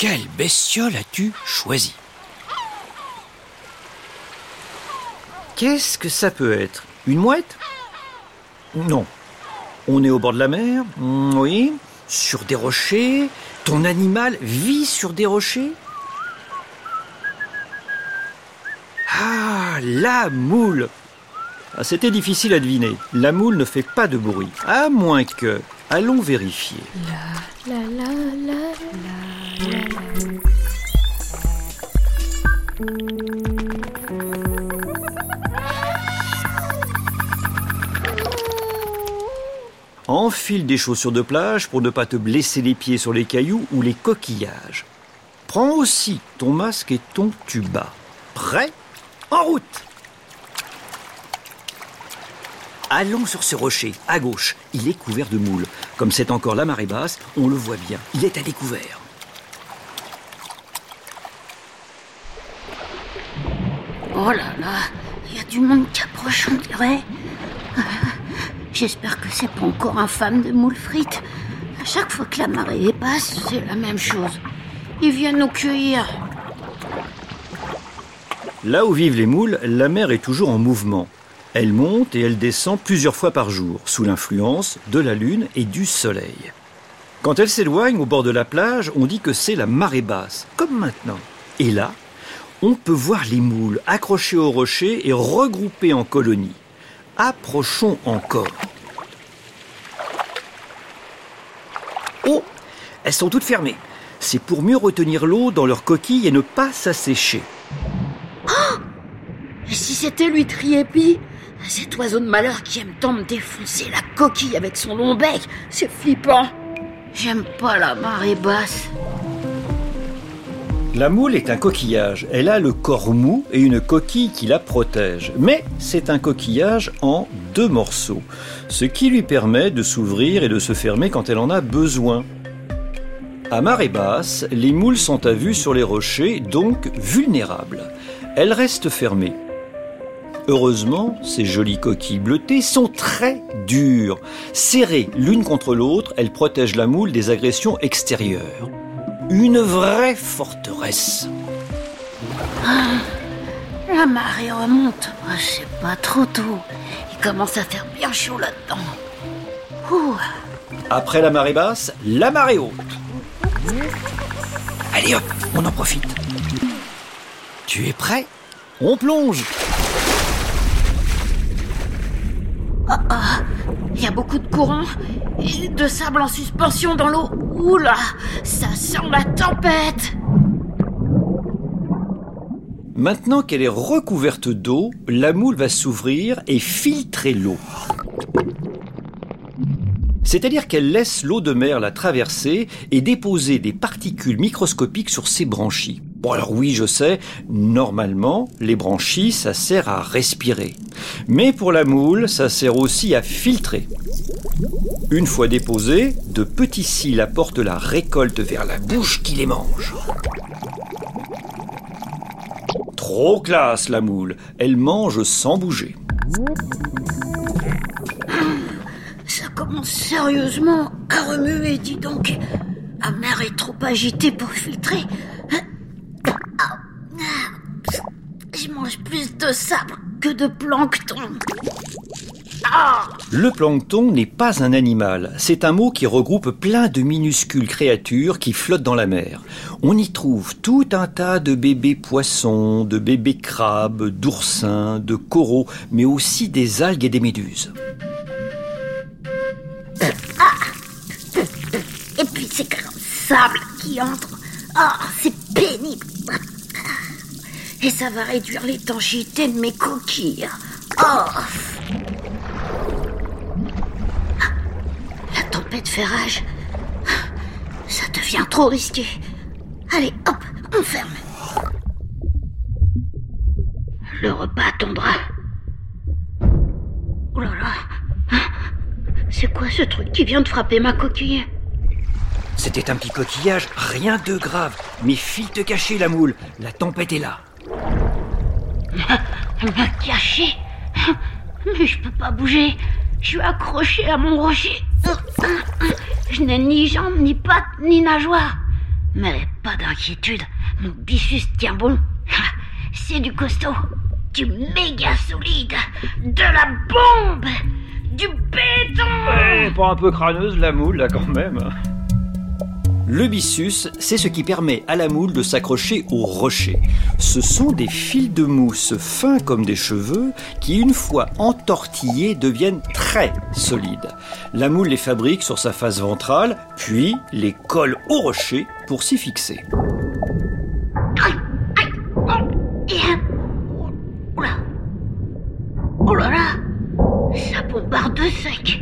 Quelle bestiole as-tu choisi Qu'est-ce que ça peut être? Une mouette? Non. On est au bord de la mer? Mm, Oui. Sur des rochers? Ton animal vit sur des rochers? Ah, la moule Ah, C'était difficile à deviner. La moule ne fait pas de bruit. À moins que... Allons vérifier. La la la la Enfile des chaussures de plage pour ne pas te blesser les pieds sur les cailloux ou les coquillages. Prends aussi ton masque et ton tuba. Prêt En route Allons sur ce rocher, à gauche. Il est couvert de moules. Comme c'est encore la marée basse, on le voit bien. Il est à découvert. Oh là là, il y a du monde qui approche, on dirait. Euh, J'espère que c'est pas encore infâme de moules frites. À chaque fois que la marée est basse, c'est la même chose. Ils viennent nous cueillir. Là où vivent les moules, la mer est toujours en mouvement. Elle monte et elle descend plusieurs fois par jour, sous l'influence de la lune et du soleil. Quand elle s'éloigne au bord de la plage, on dit que c'est la marée basse, comme maintenant. Et là, on peut voir les moules accrochés au rocher et regroupés en colonies. Approchons encore. Oh Elles sont toutes fermées. C'est pour mieux retenir l'eau dans leurs coquilles et ne pas s'assécher. Et si c'était lui Triepi Cet oiseau de malheur qui aime tant me défoncer la coquille avec son long bec, c'est flippant. J'aime pas la marée basse. La moule est un coquillage. Elle a le corps mou et une coquille qui la protège. Mais c'est un coquillage en deux morceaux, ce qui lui permet de s'ouvrir et de se fermer quand elle en a besoin. À marée basse, les moules sont à vue sur les rochers, donc vulnérables. Elles restent fermées. Heureusement, ces jolies coquilles bleutées sont très dures. Serrées l'une contre l'autre, elles protègent la moule des agressions extérieures. Une vraie forteresse. La marée remonte. Ah, C'est pas trop tôt. Il commence à faire bien chaud là-dedans. Ouh. Après la marée basse, la marée haute. Allez hop, on en profite. Tu es prêt? On plonge Il y a beaucoup de courant et de sable en suspension dans l'eau. Oula, ça sent la tempête. Maintenant qu'elle est recouverte d'eau, la moule va s'ouvrir et filtrer l'eau. C'est-à-dire qu'elle laisse l'eau de mer la traverser et déposer des particules microscopiques sur ses branchies. Bon alors oui, je sais, normalement, les branchies, ça sert à respirer. Mais pour la moule, ça sert aussi à filtrer. Une fois déposées, de petits cils apportent la récolte vers la bouche qui les mange. Trop classe la moule, elle mange sans bouger. Ça commence sérieusement à remuer, dis donc. La mer est trop agitée pour filtrer. Ah, ah. Je mange plus de sable que de plancton. Ah Le plancton n'est pas un animal, c'est un mot qui regroupe plein de minuscules créatures qui flottent dans la mer. On y trouve tout un tas de bébés poissons, de bébés crabes, d'oursins, de coraux, mais aussi des algues et des méduses. Et puis c'est que le sable qui entre. Ah, c'est pénible. Et ça va réduire l'étanchéité de mes coquilles. Oh La tempête fait rage. Ça devient trop risqué. Allez, hop, on ferme. Le repas attendra. Oh là là. C'est quoi ce truc qui vient de frapper ma coquille? C'était un petit coquillage, rien de grave. Mais file te cacher la moule, la tempête est là. Me cacher Mais je peux pas bouger. Je suis accroché à mon rocher. Je n'ai ni jambes, ni pattes, ni nageoires. Mais pas d'inquiétude, mon bicus tient bon. C'est du costaud, du méga solide, de la bombe, du béton. Eh, pas un peu crâneuse la moule là quand même. Le byssus, c'est ce qui permet à la moule de s'accrocher au rocher. Ce sont des fils de mousse fins comme des cheveux qui, une fois entortillés, deviennent très solides. La moule les fabrique sur sa face ventrale, puis les colle au rocher pour s'y fixer. Ça bombarde sec.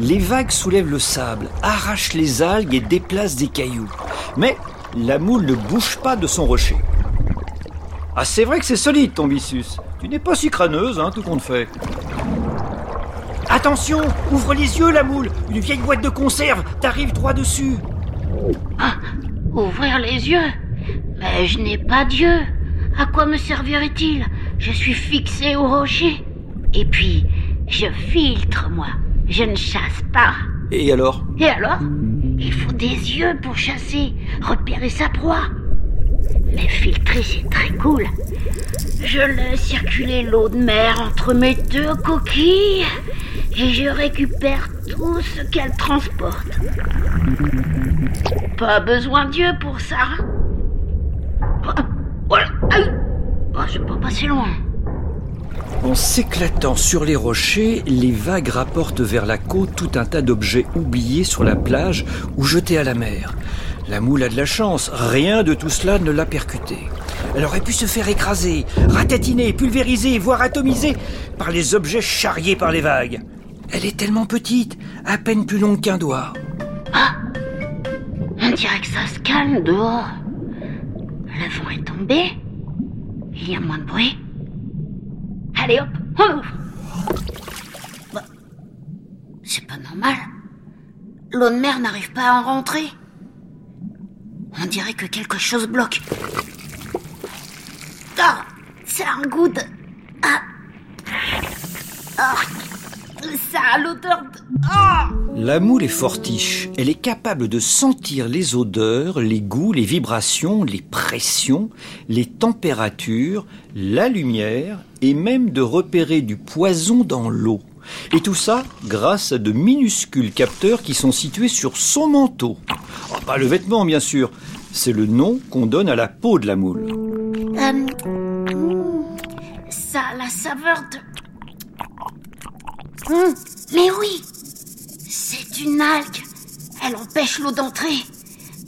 Les vagues soulèvent le sable, arrachent les algues et déplacent des cailloux. Mais la moule ne bouge pas de son rocher. Ah, c'est vrai que c'est solide ton byssus. Tu n'es pas si crâneuse, hein, tout compte fait. Attention, ouvre les yeux la moule. Une vieille boîte de conserve t'arrive droit dessus. Ouvrir les yeux Mais je n'ai pas d'yeux. À quoi me servirait-il? Je suis fixé au rocher. Et puis, je filtre, moi. Je ne chasse pas. Et alors Et alors Il faut des yeux pour chasser, repérer sa proie. Mais filtrer, c'est très cool. Je laisse circuler l'eau de mer entre mes deux coquilles et je récupère tout ce qu'elle transporte. Pas besoin d'yeux pour ça. Oh, Voilà. Oh, je peux pas passer loin. En s'éclatant sur les rochers, les vagues rapportent vers la côte tout un tas d'objets oubliés sur la plage ou jetés à la mer. La moule a de la chance, rien de tout cela ne l'a percuté. Elle aurait pu se faire écraser, ratatiner, pulvériser, voire atomiser par les objets charriés par les vagues. Elle est tellement petite, à peine plus longue qu'un doigt. On dirait que ça se calme dehors. Le vent est tombé. Il y a moins de bruit. Allez hop. Bah, c'est pas normal. L'eau de mer n'arrive pas à en rentrer. On dirait que quelque chose bloque. Ah, c'est un goût. Ah. Ah, ça a l'odeur de... Ah La moule est fortiche. Elle est capable de sentir les odeurs, les goûts, les vibrations, les pressions, les températures, la lumière et même de repérer du poison dans l'eau. Et tout ça grâce à de minuscules capteurs qui sont situés sur son manteau. Oh, pas le vêtement, bien sûr. C'est le nom qu'on donne à la peau de la moule. Euh, mm, ça a la saveur de... Hum, mais oui, c'est une algue. Elle empêche l'eau d'entrer.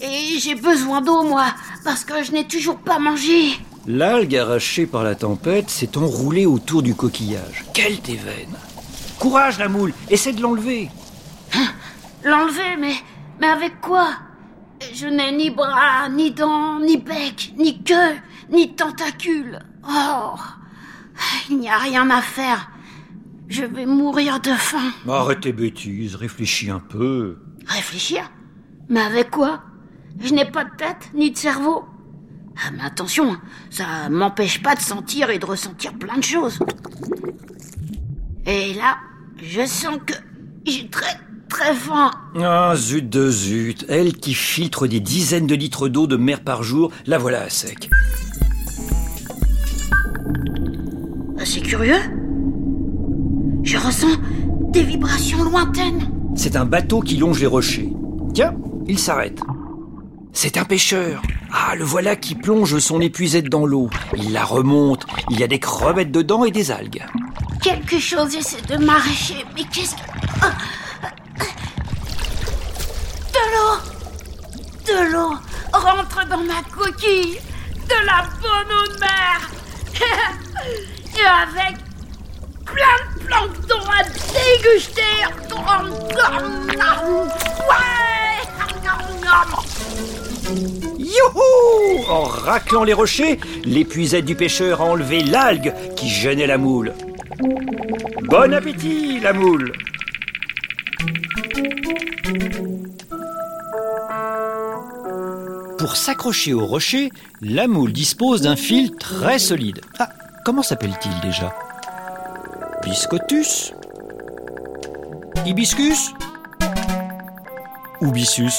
Et j'ai besoin d'eau, moi, parce que je n'ai toujours pas mangé. L'algue arrachée par la tempête s'est enroulée autour du coquillage. Quelle déveine Courage, la moule Essaie de l'enlever L'enlever, mais... Mais avec quoi? Je n'ai ni bras, ni dents, ni bec, ni queue, ni tentacules. Oh Il n'y a rien à faire. Je vais mourir de faim. Arrête tes bêtises, réfléchis un peu. Réfléchir Mais avec quoi? Je n'ai pas de tête ni de cerveau. Ah, mais attention, ça m'empêche pas de sentir et de ressentir plein de choses. Et là, je sens que j'ai très très faim. Ah, zut de zut Elle qui filtre des dizaines de litres d'eau de mer par jour, la voilà à sec. Ah, C'est curieux. Je ressens des vibrations lointaines. C'est un bateau qui longe les rochers. Tiens, il s'arrête. C'est un pêcheur. Ah, le voilà qui plonge son épuisette dans l'eau. Il la remonte. Il y a des crevettes dedans et des algues. Quelque chose essaie de m'arracher, mais qu'est-ce que... Ah, De l'eau De l'eau rentre dans ma coquille De la bonne eau de mer Et avec plein de plancton à déguster Ouais. Youhou. En raclant les rochers, l'épuisette du pêcheur a enlevé l'algue qui gênait la moule. Bon appétit, la moule. Pour s'accrocher au rocher, la moule dispose d'un fil très solide. Ah, comment s'appelle-t-il déjà? Biscotus Hibiscus? Ubissus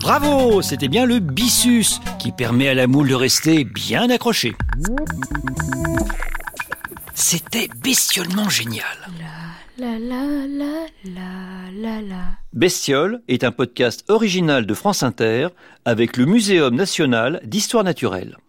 Bravo C'était bien le bissus qui permet à la moule de rester bien accrochée. C'était bestiolement génial. La. Bestiole est un podcast original de France Inter avec le Muséum national d'histoire naturelle.